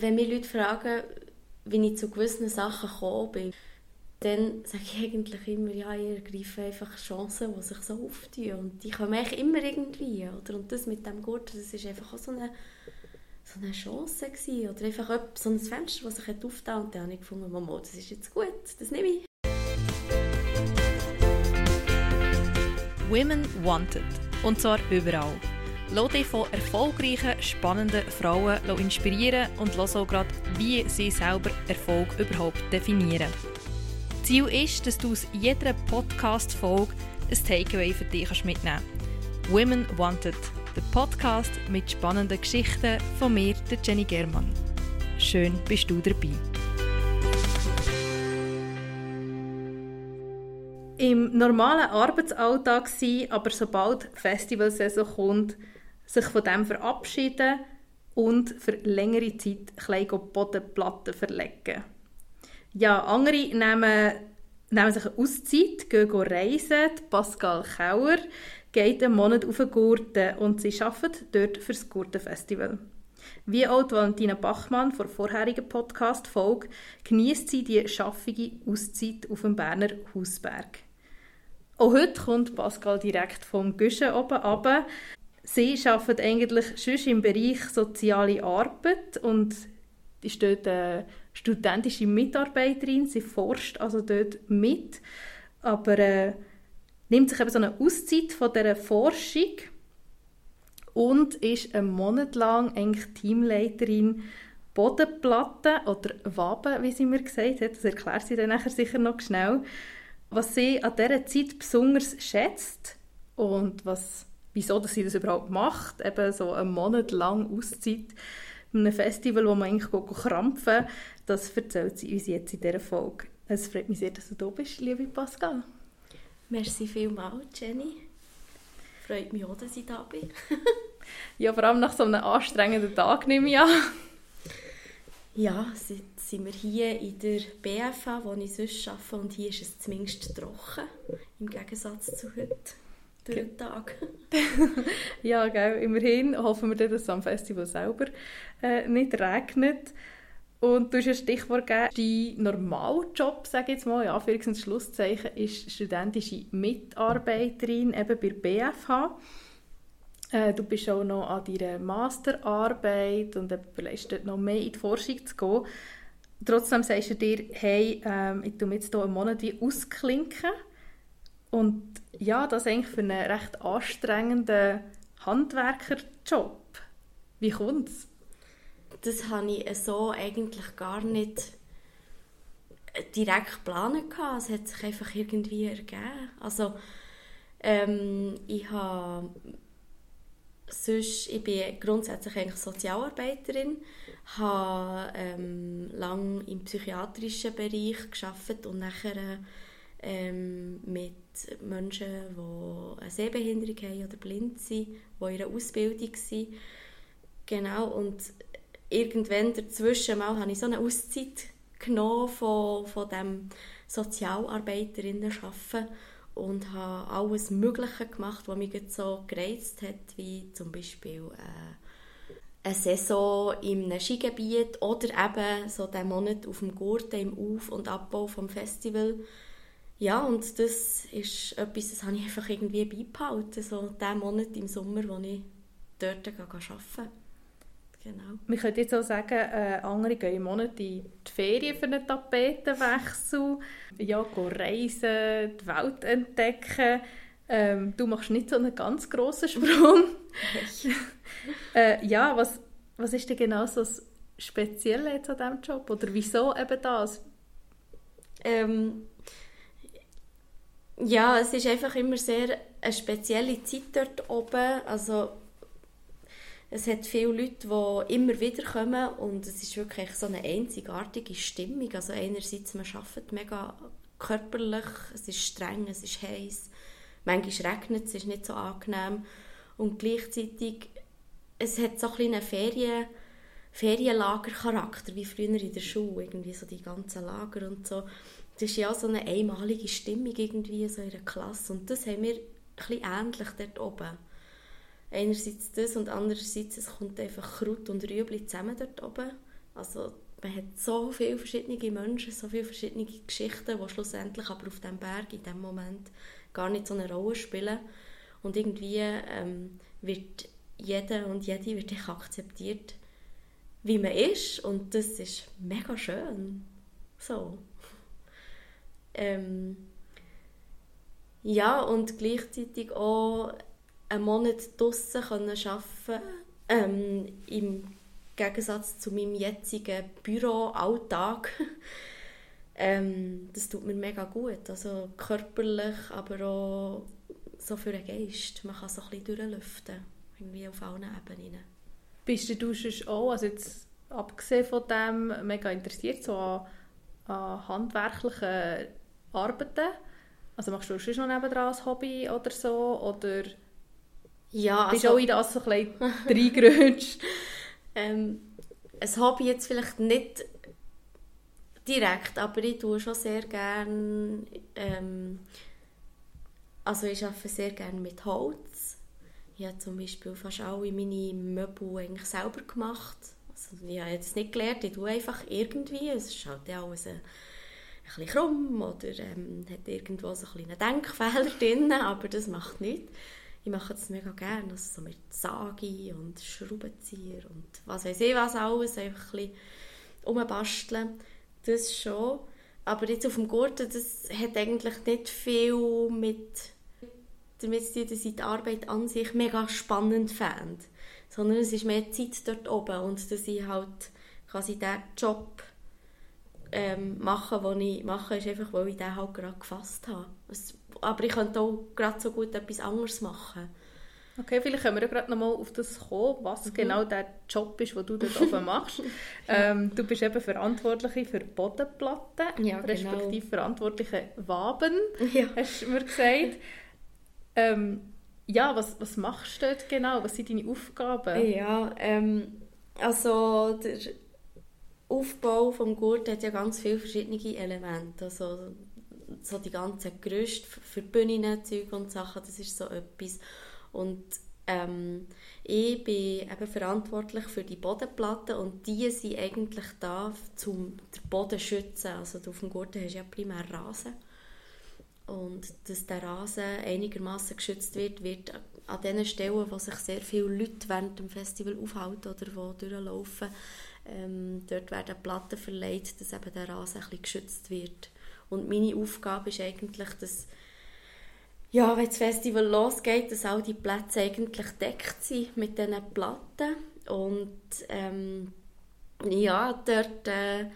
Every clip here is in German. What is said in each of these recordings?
Wenn mich Leute fragen, wie ich zu gewissen Sachen gekommen bin, dann sage ich eigentlich immer, ja, ich ergreife einfach Chancen, die sich so auftun. Und die kommen eigentlich immer irgendwie. Oder? Und das mit dem Gurt, das ist einfach auch so eine, so eine Chance gewesen. Oder einfach so ein Fenster, das sich aufgetan Und dann habe ich gefunden, Mama, das ist jetzt gut, das nehme ich. Women Wanted. Und zwar überall. Lass dich von erfolgreichen, spannenden Frauen inspirieren und lass auch gerade, wie sie selber Erfolg überhaupt definieren. Ziel ist, dass du aus jeder Podcast-Folge ein Takeaway für dich mitnehmen kannst. Women Wanted, der Podcast mit spannenden Geschichten von mir, der Jenny Germann. Schön bist du dabei. Im normalen Arbeitsalltag sein, aber sobald Festivalsaison kommt, sich von dem verabschieden und für längere Zeit kleine Bodenplatten verlegen. Ja, andere nehmen, nehmen sich eine Auszeit, gehen reisen. Pascal Kauer geht einen Monat auf den Gurten und sie arbeitet dort für das Gurtenfestival. Wie auch Valentina Bachmann vor vorherigen Podcast-Folge genießt sie die schaffige Auszeit auf dem Berner Hausberg. Auch heute kommt Pascal direkt vom Güschen oben runter. Sie arbeitet eigentlich schon im Bereich soziale Arbeit und ist dort eine studentische Mitarbeiterin. Sie forscht also dort mit, aber äh, nimmt sich eben so eine Auszeit von dieser Forschung und ist einen Monat lang eigentlich Teamleiterin Bodenplatten oder Waben, wie sie mir gesagt hat. Das erklärt sie dann nachher sicher noch schnell. Was sie an dieser Zeit besonders schätzt und was wieso dass sie das überhaupt macht, eben so einen Monat lang Auszeit, einem Festival, wo man eigentlich krampfen das erzählt sie uns jetzt in dieser Folge. Es freut mich sehr, dass du da bist, liebe Pascal. Merci vielmals, Jenny. Freut mich auch, dass ich da bin. ja, vor allem nach so einem anstrengenden Tag nehme ich an. Ja, jetzt sind wir hier in der BFA, wo ich sonst arbeite, und hier ist es zumindest trocken, im Gegensatz zu heute durch den Tag. ja, gell, immerhin hoffen wir, dass es am Festival selber äh, nicht regnet. Und du hast ein Stichwort gegeben, dein Normaljob, sage ich jetzt mal, in Anführungs- und Schlusszeichen, ist studentische Mitarbeiterin eben bei BFH. Äh, du bist auch noch an deiner Masterarbeit und überlegst dort noch mehr in die Forschung zu gehen. Trotzdem sagst du dir, hey, ähm, ich tue jetzt hier einen Monat ausklinken und ja, das eigentlich für einen recht anstrengenden Handwerkerjob. Wie kommt es? Das habe ich so eigentlich gar nicht direkt geplant. Es hat sich einfach irgendwie ergeben. Also, ähm, ich habe sonst, ich bin grundsätzlich eigentlich Sozialarbeiterin, habe ähm, lange im psychiatrischen Bereich geschafft und nachher ähm, mit Menschen, die eine Sehbehinderung haben oder blind sind, die in einer Ausbildung sind. Genau, und irgendwann dazwischen mal habe ich so eine Auszeit genommen von, von dem Sozialarbeiterinnen-Arbeiten und habe alles Mögliche gemacht, was mich so gereizt hat, wie zum Beispiel äh, eine Saison einem Skigebiet oder eben so den Monat auf dem Gurten im Auf- und Abbau vom Festival ja, und das ist etwas, das habe ich einfach irgendwie beibehalten, so den Monat im Sommer, wo ich dort arbeite. Genau. Wir können jetzt auch sagen, äh, andere gehen im Monat in die Ferien für einen Tapetenwechsel, ja, reisen, die Welt entdecken. Ähm, du machst nicht so einen ganz grossen Sprung. äh, ja, was, was ist denn genau so das Spezielle jetzt an diesem Job? Oder wieso eben das? Ähm, ja, es ist einfach immer sehr eine spezielle Zeit dort oben. Also es hat viele Leute, die immer wieder kommen und es ist wirklich so eine einzigartige Stimmung. Also einerseits, man arbeitet mega körperlich, es ist streng, es ist heiß, manchmal regnet es, ist nicht so angenehm und gleichzeitig es hat so ein einen Ferien, Ferienlagercharakter, wie früher in der Schule, irgendwie so die ganzen Lager und so das ist ja so eine einmalige Stimmung irgendwie so in der Klasse und das haben wir ein ähnlich dort oben. Einerseits das und andererseits es kommt einfach Kraut und Rüebli zusammen dort oben Also man hat so viele verschiedene Menschen, so viele verschiedene Geschichten, die schlussendlich aber auf diesem Berg in dem Moment gar nicht so eine Rolle spielen. Und irgendwie ähm, wird jeder und jede wird akzeptiert, wie man ist. Und das ist mega schön. So. Ähm, ja, und gleichzeitig auch einen Monat draussen arbeiten ähm, im Gegensatz zu meinem jetzigen Büroalltag. ähm, das tut mir mega gut, also körperlich, aber auch so für den Geist. Man kann so ein bisschen durchlüften, irgendwie auf allen Ebenen. Bist du sonst auch, also jetzt abgesehen von dem, mega interessiert so an, an handwerklichen Arbeiten? Also machst du schon noch nebenan ein Hobby oder so? Oder ja, also, bist du auch in das so ein bisschen reingerutscht? ähm, ein Hobby jetzt vielleicht nicht direkt, aber ich tue schon sehr gerne, ähm, also ich arbeite sehr gerne mit Holz. Ich habe zum Beispiel fast alle meine Möbel eigentlich selber gemacht. Also ich habe jetzt nicht gelernt, ich tue einfach irgendwie, es ist halt alles ein, bisschen krumm oder ähm, hat irgendwo so ein einen Denkfehler drin, aber das macht nichts ich mache das mega gerne, also so mit Sagi und Schraubenzieher und was weiß ich was alles, einfach ein bisschen umbasteln, das schon. Aber jetzt auf dem Gurten, das hat eigentlich nicht viel mit damit ich die Arbeit an sich mega spannend fand, sondern es ist mehr Zeit dort oben und dass ich halt quasi diesen Job ähm, mache, den ich mache, ist einfach, weil ich den halt gerade gefasst habe. Es aber ich könnte auch gerade so gut etwas anderes machen. Okay, vielleicht können wir ja gerade nochmal auf das kommen, was mhm. genau der Job ist, den du dort oben machst. ähm, du bist eben Verantwortliche für Bodenplatten, ja, genau. respektive verantwortliche Waben, ja. hast du mir gesagt. Ähm, ja, was, was machst du dort genau? Was sind deine Aufgaben? Ja, ähm, also der Aufbau des Gurt hat ja ganz viele verschiedene Elemente. Also so die ganzen Gerüste für Bühnen, Zeug und Sachen, das ist so etwas. Und ähm, ich bin eben verantwortlich für die Bodenplatten und die sind eigentlich da, um den Boden zu schützen. Also auf dem Gurten hast du ja primär Rasen. Und dass der Rasen einigermaßen geschützt wird, wird an den Stellen, wo sich sehr viele Leute während dem Festival aufhalten oder wo durchlaufen, ähm, dort werden Platten verleiht, dass eben der Rasen ein geschützt wird. Und meine Aufgabe ist eigentlich, dass ja, wenn das Festival losgeht, dass all die Plätze eigentlich deckt sind mit diesen Platten. Und ähm, ja, dort äh,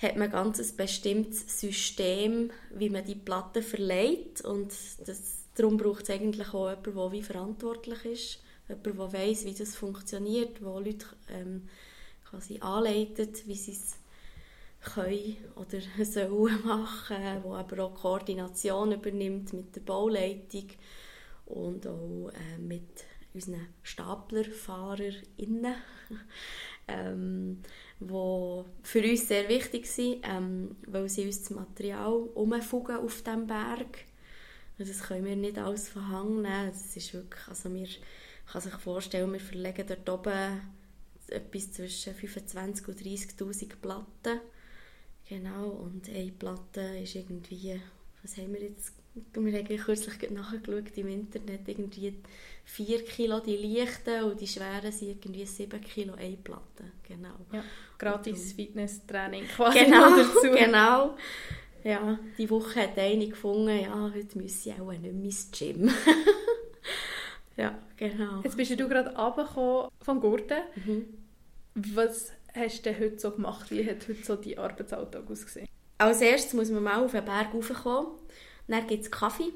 hat man ganz ein bestimmtes System, wie man die Platten verleiht. Und das, darum braucht es eigentlich auch jemanden, der wie verantwortlich ist. Jemand, der weiß, wie das funktioniert, der Leute ähm, quasi anleitet, wie sie es können oder sollen machen, wo aber auch Koordination übernimmt mit der Bauleitung und auch äh, mit unseren StaplerfahrerInnen, ähm, wo für uns sehr wichtig sind, ähm, weil sie uns das Material umfugen auf dem Berg. Und das können wir nicht alles von Hang nehmen. Das ist wirklich, also wir, kann sich vorstellen, wir verlegen dort oben etwas zwischen 25.000 und 30'000 Platten Genau, und eine Platte ist irgendwie, was haben wir jetzt, wir haben kürzlich nachgeschaut im Internet, irgendwie 4 Kilo die leichten und die schweren sind irgendwie 7 Kilo eine Platte, genau. Ja, gratis Fitnesstraining quasi genau, dazu. Genau, ja, die Woche hat eine gefunden, ja, heute müsse ich auch nicht mehr ins Gym. ja, genau. Jetzt bist du gerade runtergekommen vom Gurten. Mhm. Was hast du denn heute so gemacht? Wie hat heute so dein Arbeitsalltag ausgesehen? Als erstes muss man mal auf den Berg raufkommen. Dann gibt es Kaffee.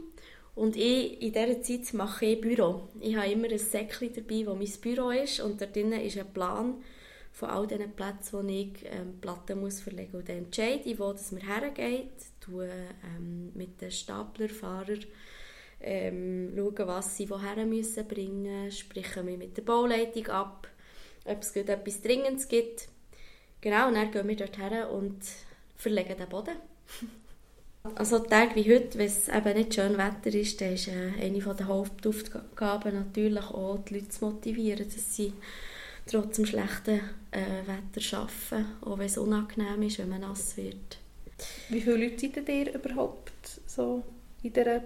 Und ich, in dieser Zeit mache ich Büro. Ich habe immer ein Säckchen dabei, wo mein Büro ist. Und da drinnen ist ein Plan von all diesen Plätzen, wo ich ähm, Platten muss verlegen muss. Und dann entscheide ich, wo das mir hergeht. Tue ähm, mit den Staplerfahrern ähm, schauen, was sie woher müssen bringen müssen. Sprechen wir mit der Bauleitung ab ob es etwas Dringendes gibt. Genau, und dann gehen wir dort her und verlegen den Boden. Also Tage wie heute, wenn es eben nicht schön Wetter ist, dann ist äh, eine der Hauptaufgaben natürlich auch, die Leute zu motivieren, dass sie trotz dem schlechten äh, Wetter arbeiten, auch wenn es unangenehm ist, wenn man nass wird. Wie viele Leute seid ihr überhaupt so in dieser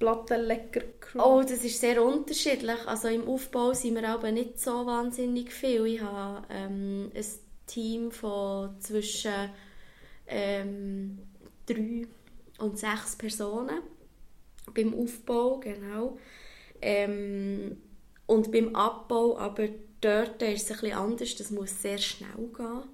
Plattenlecker Crew? Oh, das ist sehr unterschiedlich. Also im Aufbau sind wir aber nicht so wahnsinnig viel. Ich habe ähm, ein Team von zwischen ähm, drei und sechs Personen beim Aufbau, genau. Ähm, und beim Abbau, aber dort ist es bisschen anders, das muss sehr schnell gehen.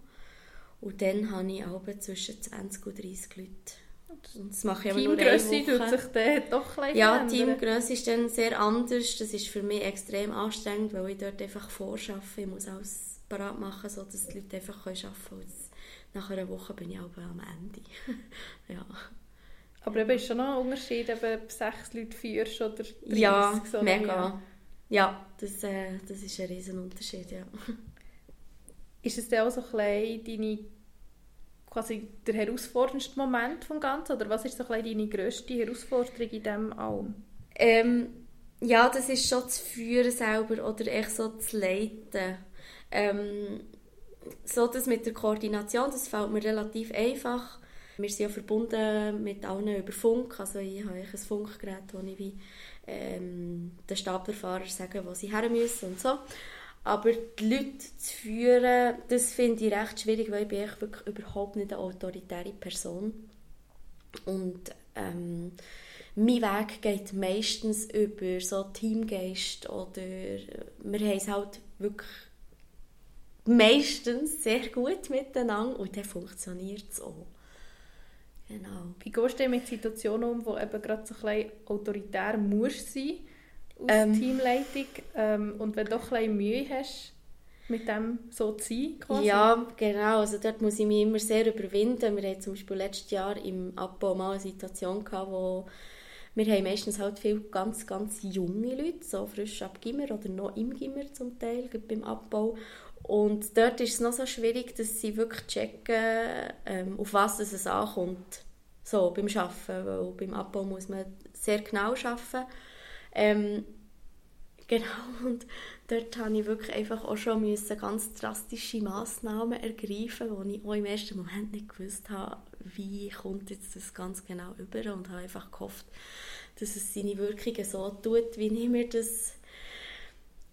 Und dann habe ich auch zwischen 20 und 30 Leute. Das mache ich aber Woche. tut sich dann doch ein Ja, Teamgröße ist dann sehr anders. Das ist für mich extrem anstrengend, weil ich dort einfach vorschaffe. Ich muss alles parat machen, sodass die Leute einfach arbeiten können. Nach einer Woche bin ich aber am Ende. ja. Aber eben ist schon noch ein Unterschied, ob du sechs Leute führst oder 30. Ja, so mega. Ja, das, äh, das ist ein riesen Unterschied, ja. Ist es dann auch so ein deine, quasi der herausforderndste Moment vom Ganzen? Oder was ist so ein deine grösste Herausforderung in diesem allem? Ähm, ja, das ist schon das Führen selber oder echt so das Leiten. Ähm, so das mit der Koordination, das fällt mir relativ einfach. Wir sind ja verbunden mit allen über Funk. Also ich habe ein Funkgerät, wo ich wie, ähm, den Staplerfahrer sagen, wo sie her müssen und so. Aber die Leute zu führen, das finde ich recht schwierig, weil ich bin wirklich überhaupt nicht eine autoritäre Person. Und ähm, mein Weg geht meistens über so Teamgeist oder wir haben es halt wirklich meistens sehr gut miteinander und dann funktioniert es auch. Genau. Wie gehst du mit Situationen um, wo eben gerade so ein bisschen autoritär musst sein aus Ähm. Teamleitung ähm, und wenn du doch ein Mühe hast, mit dem so zu sein quasi? Ja, genau. Also dort muss ich mich immer sehr überwinden. Wir hatten zum Beispiel letztes Jahr im Abbau mal eine Situation gehabt, wo wir haben meistens halt viele ganz, ganz junge Leute, so frisch ab Gimmer oder noch im Gimmer zum Teil, beim Abbau. Und dort ist es noch so schwierig, dass sie wirklich checken, ähm, auf was es ankommt, so beim Arbeiten, weil beim Abbau muss man sehr genau arbeiten. Ähm, genau, und dort habe ich wirklich einfach auch schon müssen ganz drastische Massnahmen ergreifen, wo ich auch im ersten Moment nicht gewusst habe, wie kommt jetzt das ganz genau über und habe einfach gehofft, dass es seine Wirkungen so tut, wie ich mir das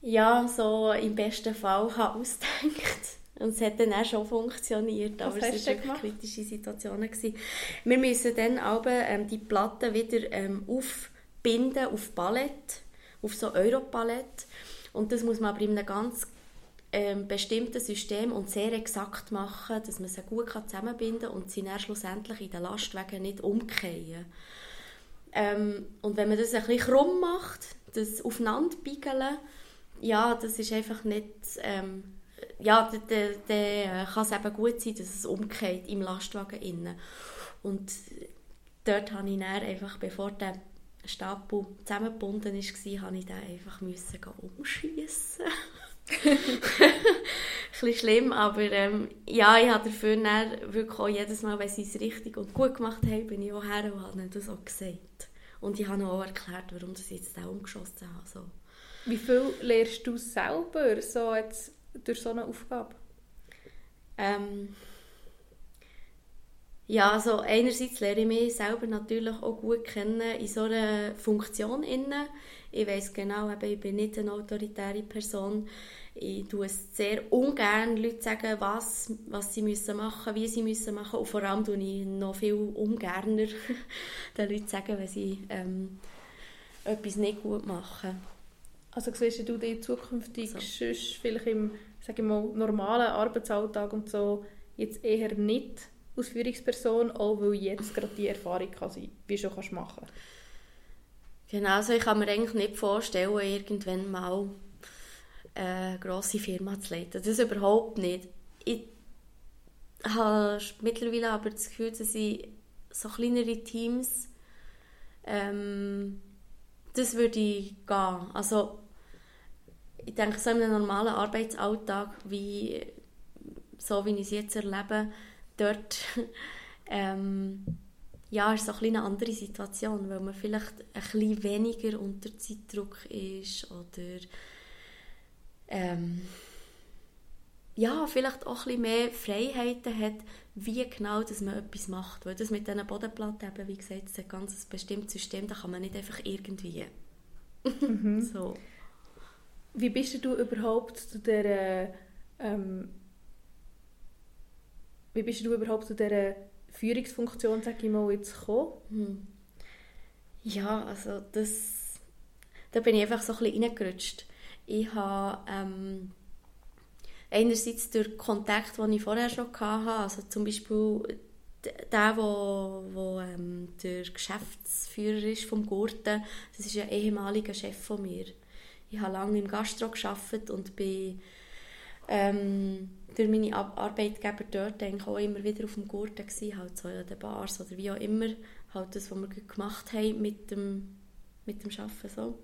ja, so im besten Fall habe ausgedacht. Und es hat dann auch schon funktioniert, Was aber es waren wirklich kritische Situationen. Gewesen. Wir müssen dann aber ähm, die Platten wieder ähm, aufbinden auf Ballett, auf so Europalett. Und das muss man aber in einem ganz ähm, bestimmten System und sehr exakt machen, dass man sie gut kann zusammenbinden kann und sie dann schlussendlich in den Lastwagen nicht umkehren. Ähm, und wenn man das ein bisschen krumm macht, das aufeinander biegeln, ja, das ist einfach nicht... Ähm, ja, dann, dann, dann kann es eben gut sein, dass es umkehrt im Lastwagen innen. Und dort habe ich dann einfach, bevor der Stapel zusammengebunden war, habe ich den einfach müssen umschiessen. Ein bisschen schlimm, aber ähm, ja, ich habe dafür dann wirklich auch jedes Mal, wenn sie es richtig und gut gemacht haben, bin ich auch her und habe das auch gesagt. Und ich habe auch erklärt, warum ich jetzt auch umgeschossen habe. So. Wie viel lernst du selber so jetzt durch so eine Aufgabe? Ähm, ja, also einerseits lerne ich mich selber natürlich auch gut kennen in so einer Funktion. Innen. Ich weiß genau, ich bin nicht eine autoritäre Person. Ich tue es sehr ungern, Leute sagen, was, was sie müssen machen wie sie müssen machen Und vor allem tue ich noch viel ungerner den Leuten sagen, wenn sie ähm, etwas nicht gut machen. Also siehst du dich zukünftig So. sonst vielleicht im sag ich mal, normalen Arbeitsalltag und so jetzt eher nicht als Führungsperson, auch weil jetzt gerade die Erfahrung kann sein, wie schon machen Genau, also ich kann mir eigentlich nicht vorstellen, irgendwann mal eine grosse Firma zu leiten. Das überhaupt nicht. Ich habe mittlerweile aber das Gefühl, dass ich so kleinere Teams ähm, das würde gehen. Also ich denke, so in einem normalen Arbeitsalltag, wie, so wie ich es jetzt erlebe, dort ähm, ja, ist so ein eine andere Situation, weil man vielleicht ein bisschen weniger unter Zeitdruck ist oder ähm, ja, vielleicht auch ein bisschen mehr Freiheiten hat, wie genau dass man etwas macht. Weil das mit diesen Bodenplatten, eben, wie gesagt, ist ein ganz bestimmtes System, da kann man nicht einfach irgendwie. Mhm. so. Wie bist du überhaupt zu der ähm, wie bist du überhaupt zu dieser Führungsfunktion, sag ich mal, jetzt gekommen? Hm. Ja, also das, da bin ich einfach so ein bisschen reingerutscht. Ich habe ähm, einerseits durch Kontakt, den ich vorher schon hatte, also zum Beispiel der, wo, wo ähm, der Geschäftsführer ist vom Gurten, das ist ein ehemaliger Chef von mir. Ich habe lange im Gastro gearbeitet und bin ähm, durch meine Arbeitgeber dort auch immer wieder auf dem Gurten gewesen, halt so in den Bars oder wie auch immer, halt das, was wir gemacht haben mit dem, mit dem Arbeiten so.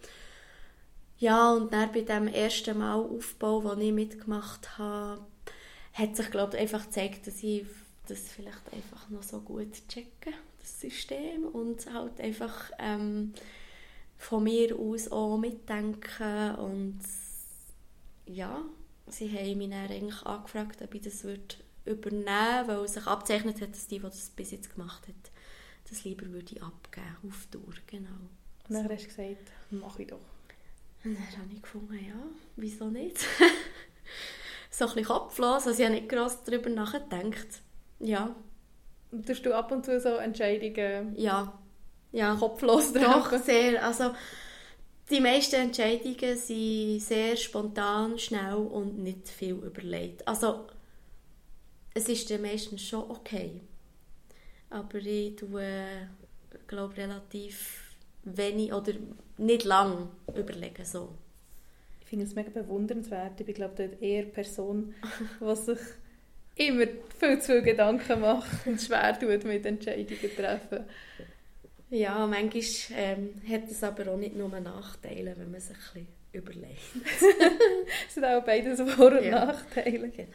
Ja, und dann bei dem ersten Mal Aufbau, den ich mitgemacht habe, hat sich, glaube einfach gezeigt, dass ich das vielleicht einfach noch so gut checke, das System, und halt einfach ähm, von mir aus auch mitdenken und ja, sie haben mich dann eigentlich angefragt, ob ich das würde übernehmen würde, weil sich abzeichnet hat, dass die, die das bis jetzt gemacht hat, das lieber würde abgeben, auf Tour, genau. Und dann hast du gesagt, mache ich doch. Und dann habe ich gefunden, ja, wieso nicht? so ein bisschen kopflos, also ich habe nicht gross darüber nachgedacht. Ja. Und tust du ab und zu so Entscheidungen ja. Ja. kopflos Doch, sehr. Also, die meisten Entscheidungen sind sehr spontan, schnell und nicht viel überlegt. Also, es ist dann meistens schon okay. Aber ich tue, glaube relativ wenig oder nicht lang überlegen. So. Ich finde es mega bewundernswert. Ich glaube ich, eher eine Person, die sich immer viel zu viele Gedanken macht und schwer tut mit Entscheidungen treffen. Ja, manchmal ähm, hat es aber auch nicht nur Nachteile, wenn man sich ein bisschen überlegt. es sind auch beides Vor- und ja. Nachteile. Genau.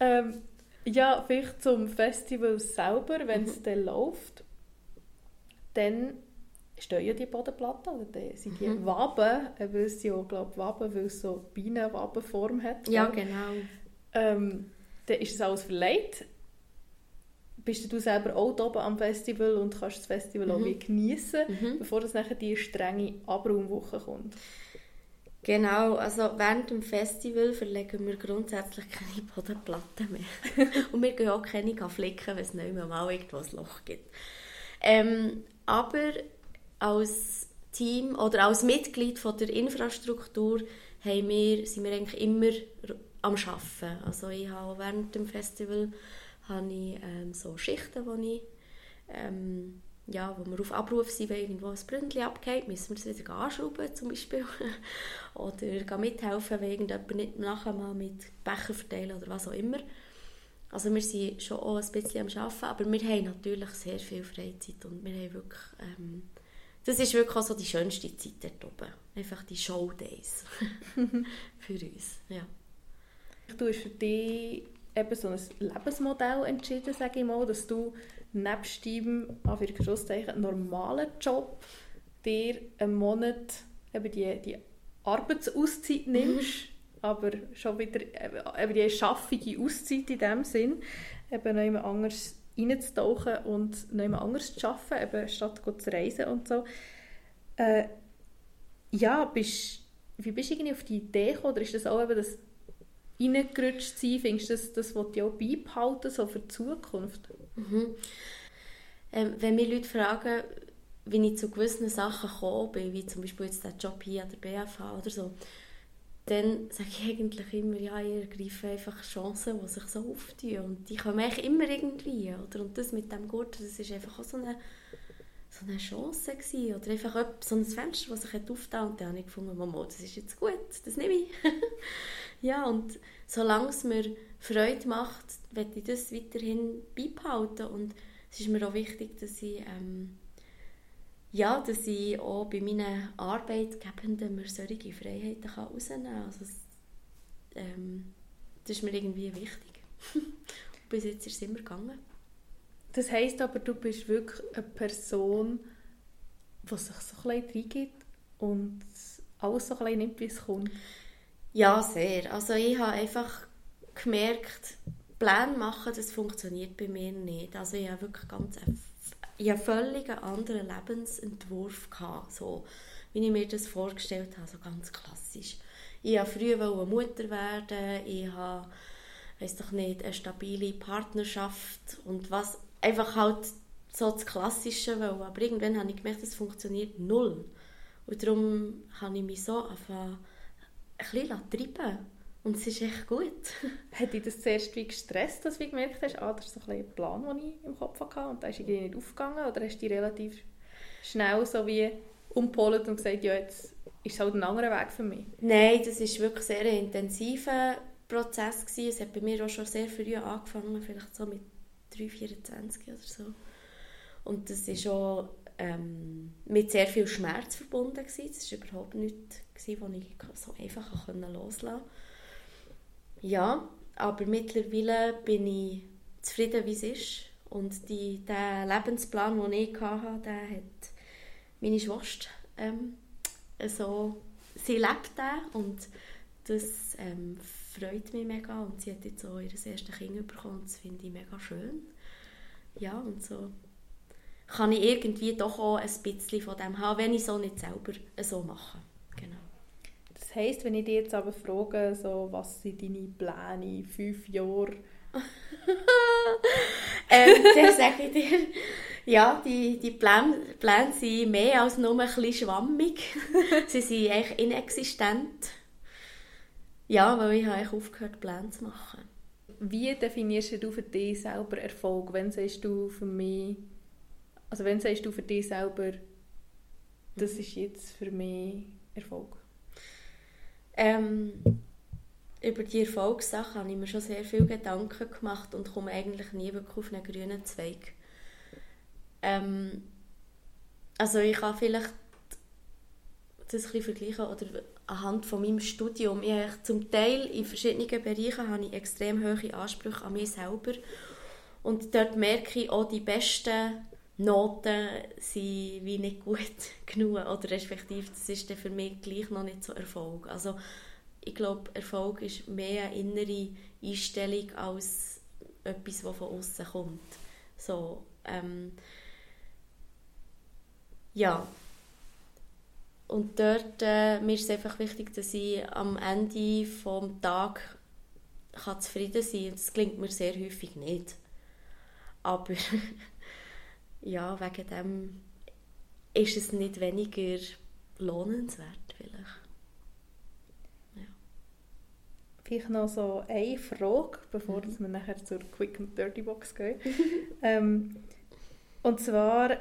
Ähm, ja, vielleicht zum Festival selber, wenn es mhm. dann läuft, dann stehen ja die Bodenplatten, oder dann sind die mhm. Waben, weil es ja, glaube Waben, weil es so Bienenwabenform hat. Ja, genau. Ähm, dann ist es alles verleiht bist du selber auch oben am Festival und kannst das Festival mhm. auch genießen, mhm. bevor das nachher die strenge Abraumwoche kommt. Genau, also während dem Festival verlegen wir grundsätzlich keine Bodenplatten mehr. und wir gehen auch keine flicken, wenn es nicht mehr mal irgendwo ein Loch gibt. Ähm, aber als Team oder als Mitglied von der Infrastruktur haben wir, sind wir eigentlich immer am Arbeiten. Also ich habe während dem Festival habe ich ähm, so Schichten, wo ich ähm, ja, wo wir auf Abruf sind, wenn irgendwo ein Bründchen abgeht, müssen wir es wieder anschrauben zum Beispiel. oder mithelfen, wenn irgendjemand nicht nachher mal mit Becher verteilen oder was auch immer. Also wir sind schon auch ein bisschen am Arbeiten, aber wir haben natürlich sehr viel Freizeit und wir haben wirklich, ähm, das ist wirklich auch so die schönste Zeit dort oben. Einfach die Showdays für uns, ja. Du hast für dich eben so ein Lebensmodell entschieden, sage ich mal, dass du nebst deinem normalen Job dir einen Monat eben die, die Arbeitsauszeit mhm. nimmst, mhm. aber schon wieder eben die schaffige Auszeit in dem Sinn, eben noch jemand anders reinzutauchen und noch jemand anders zu arbeiten, eben statt zu reisen und so. Äh, ja, bist, wie bist du irgendwie auf die Idee gekommen, oder ist das auch eben das reingerutscht sein? Findest du, das, das will auch beibehalten, so für die Zukunft? Mhm. Ähm, wenn mich Leute fragen, wie ich zu gewissen Sachen gekommen bin, wie zum Beispiel jetzt der Job hier an der BFH oder so, dann sage ich eigentlich immer, ja, ich ergreife einfach Chancen, die sich so auftun. Und die kommen eigentlich immer irgendwie. Oder? Und das mit dem Gurt, das ist einfach auch so eine, so eine Chance gewesen. Oder einfach so ein Fenster, das sich aufgetan Und dann habe ich gefunden, Mama, das ist jetzt gut, das nehme ich. Ja, und solange es mir Freude macht, werde ich das weiterhin beibehalten. Und es ist mir auch wichtig, dass ich, ähm, ja, dass ich auch bei meinen Arbeitgebenden mir solche Freiheiten kann rausnehmen kann. Also, ähm, das ist mir irgendwie wichtig. bis jetzt ist es immer gegangen. Das heisst aber, du bist wirklich eine Person, die sich so ein bisschen reingibt und alles so ein bisschen nimmt, wie es kommt. Ja, sehr. Also ich habe einfach gemerkt, Pläne machen, das funktioniert bei mir nicht. Also ich habe wirklich ganz ich habe völlig einen anderen Lebensentwurf gehabt, so wie ich mir das vorgestellt habe, so ganz klassisch. Ich wollte früher Mutter werden, ich habe, weiß doch nicht, eine stabile Partnerschaft und was, einfach halt so das Klassische wollen. Aber irgendwann habe ich gemerkt, es funktioniert null. Und darum habe ich mich so angefangen, ein bisschen treiben und es ist echt gut. Hat dich das zuerst wie gestresst, dass du gemerkt hast, ah, das ist so ein, Plan, den ich im Kopf hatte und da ist irgendwie nicht aufgegangen? Oder hast du dich relativ schnell so wie umpolt und gesagt, ja, jetzt ist es halt ein anderer Weg für mich? Nein, das war wirklich sehr ein intensiver Prozess. Gewesen. Es hat bei mir auch schon sehr früh angefangen, vielleicht so mit 3, 24 oder so. Und das war auch ähm, mit sehr viel Schmerz verbunden. Gewesen. Das war überhaupt nichts, was ich so einfach loslassen konnte. Ja, aber mittlerweile bin ich zufrieden, wie es ist. Und die, der Lebensplan, den ich hatte, der hat meine Schwester ähm, so, sie lebt den und das ähm, freut mich mega und sie hat jetzt auch ihr erstes Kind bekommen das finde ich mega schön. Ja, und so kann ich irgendwie doch auch ein bisschen von dem haben, wenn ich es auch nicht selber so mache. Genau. Das heisst, wenn ich dich jetzt aber frage, so, was sind deine Pläne in fünf Jahren? ähm, dann sage ich dir, ja, die, die Pläne, Pläne sind mehr als nur ein bisschen schwammig. Sie sind eigentlich inexistent. Ja, weil ich habe aufgehört, Pläne zu machen. Wie definierst du für dich selber Erfolg? Wenn sagst du für mich, also wenn sagst du für dich selber, das ist jetzt für mich Erfolg? Ähm, über die Erfolgssache habe ich mir schon sehr viele Gedanken gemacht und komme eigentlich nie wirklich auf einen grünen Zweig. Ähm, also ich kann vielleicht das ein vergleichen oder anhand von meinem Studium. Ich zum Teil in verschiedenen Bereichen habe ich extrem hohe Ansprüche an mich selber und dort merke ich auch die besten Noten sind wie nicht gut genug oder respektive das ist für mich gleich noch nicht so Erfolg. Also ich glaube, Erfolg ist mehr eine innere Einstellung als etwas, was von außen kommt. So, ähm, ja. Und dort, äh, mir ist es einfach wichtig, dass ich am Ende des Tages kann zufrieden sein kann. Das klingt mir sehr häufig nicht. Aber ja, wegen dem ist es nicht weniger lohnenswert vielleicht. Vielleicht noch so eine Frage, bevor mhm. wir nachher zur Quick and Dirty Box gehen. ähm, und zwar,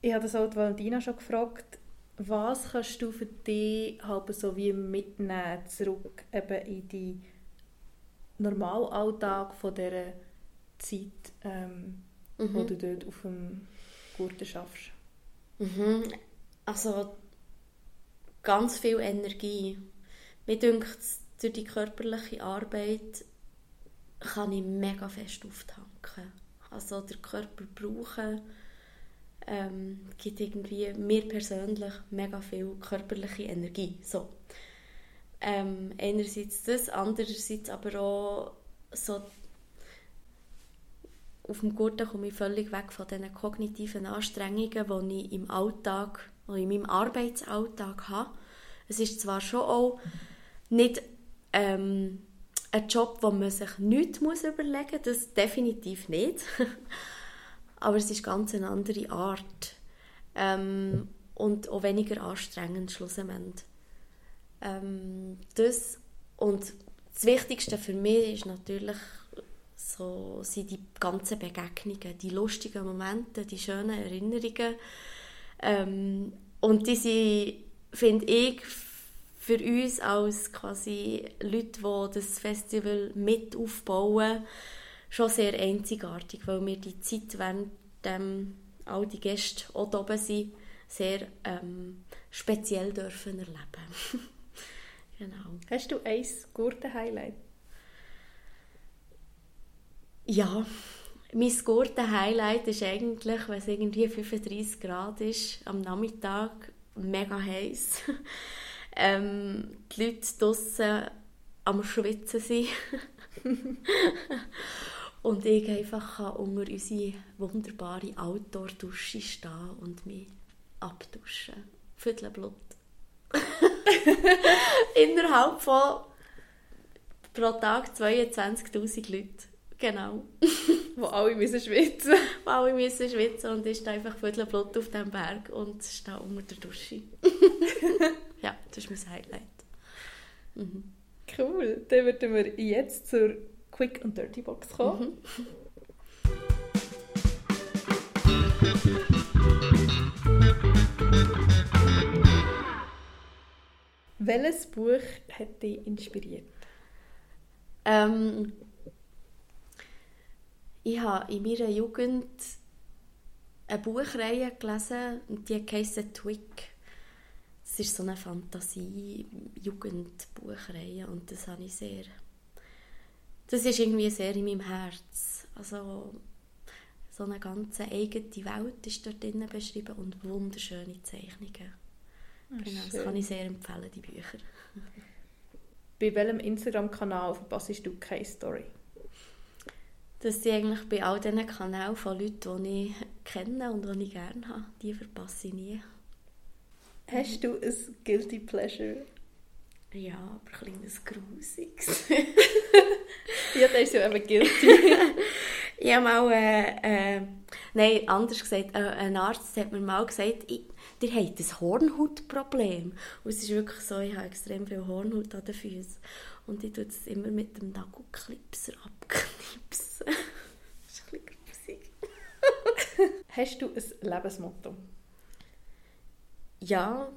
ich habe das auch Valentina schon gefragt, was kannst du für dich halt so wie mitnehmen zurück eben in die Normalalltag von dieser Zeit, ähm, mhm. wo du dort auf dem Gurten schaffst? Mhm. Also ganz viel Energie. Mir denkt durch die körperliche Arbeit kann ich mega fest auftanken. Also der Körper brauchen ähm, gibt irgendwie mir persönlich mega viel körperliche Energie. So. Ähm, einerseits das, andererseits aber auch so auf dem Gurten komme ich völlig weg von diesen kognitiven Anstrengungen, die ich im Alltag, in meinem Arbeitsalltag habe. Es ist zwar schon auch nicht ähm, ein Job, wo man sich nichts überlegen muss, das definitiv nicht. Aber es ist ganz eine andere Art. Ähm, und auch weniger anstrengend schlussendlich. Ähm, das und das Wichtigste für mich ist natürlich so, sind die ganzen Begegnungen, die lustigen Momente, die schönen Erinnerungen. Ähm, und die sind, finde ich, für uns als quasi Leute, die das Festival mit aufbauen, schon sehr einzigartig, weil wir die Zeit, während ähm, all die Gäste auch oben sind, sehr ähm, speziell dürfen erleben. genau. Hast du ein Gurten-Highlight? Ja, mein Gurten-Highlight ist eigentlich, wenn es irgendwie 35 Grad ist, am Nachmittag mega heiß ähm, die Leute draußen am Schwitzen sind und ich einfach kann unter unsere wunderbare Outdoor-Dusche stehen und mich abduschen. Viertelblut. Innerhalb von pro Tag 22'000 Leute. Genau. Wo alle müssen schwitzen. Wo alle müssen schwitzen und ist einfach Viertelblut auf diesem Berg und stehe unter der Dusche. ja, das ist mein Highlight. Mhm. Cool. Dann würden wir jetzt zur Quick und Dirty Box kommen. Mhm. Welches Buch hat dich inspiriert? Ähm, ich habe in meiner Jugend eine Buchreihe gelesen, die heisst Twig. Das ist so eine Fantasie-Jugendbuchreihe und das habe ich sehr... Das ist irgendwie sehr in meinem Herz. Also so eine ganz eigene Welt ist dort drin beschrieben und wunderschöne Zeichnungen. Oh, genau, das kann ich sehr empfehlen, die Bücher. Bei welchem Instagram-Kanal verpasst du keine Story? Das sind eigentlich bei all diesen Kanälen von Leuten, die ich kenne und die ich gerne habe. Die verpasse ich nie. Hast du ein Guilty Pleasure? Ja, aber ein kleines Grusiges. ja, das ist ja eben guilty. ich habe mal, äh, äh, nein, anders gesagt, äh, ein Arzt hat mir mal gesagt, ich, ihr habt ein Hornhautproblem. Und es ist wirklich so, ich habe extrem viel Hornhaut an den Füßen. Und ich tue es immer mit dem Nagelklipser abknipsen. das ist ein bisschen grusig. Hast du ein Lebensmotto? Ja,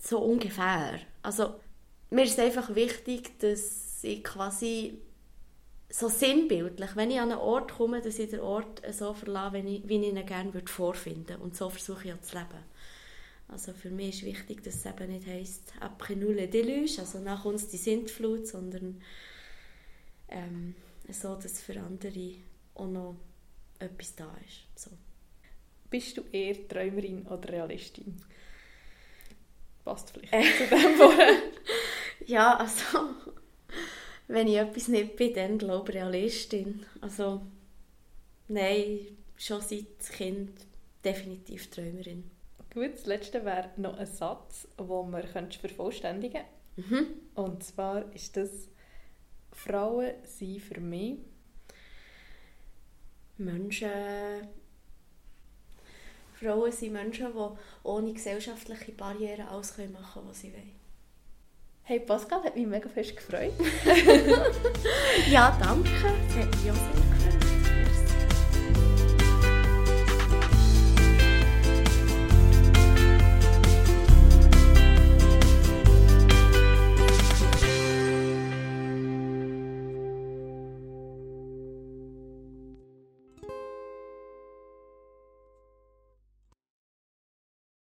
so ungefähr. Also, mir ist einfach wichtig, dass ich quasi so sinnbildlich, wenn ich an einen Ort komme, dass ich den Ort so verlasse, wie ich, ihn gerne würde Und so versuche ich auch zu leben. Also für mich ist wichtig, dass es eben nicht heisst «après nous le déluge», also nach uns die Sintflut, sondern ähm, so, dass für andere auch noch etwas da ist. So. Bist du eher Träumerin oder Realistin? Passt vielleicht äh. zu dem vorher. ja, also wenn ich etwas nicht bin, dann glaube ich Realistin. Also, nein, schon seit Kind definitiv Träumerin. Gut, das letzte wäre noch ein Satz, den man vervollständigen könnte. Mhm. Und zwar ist das Frauen sind für mich Menschen Frauen sind Menschen, die ohne gesellschaftliche Barrieren alles machen können, was sie wollen. Hey Pascal, hat mich mega fest gefreut. ja, danke. Das hat mich auch sehr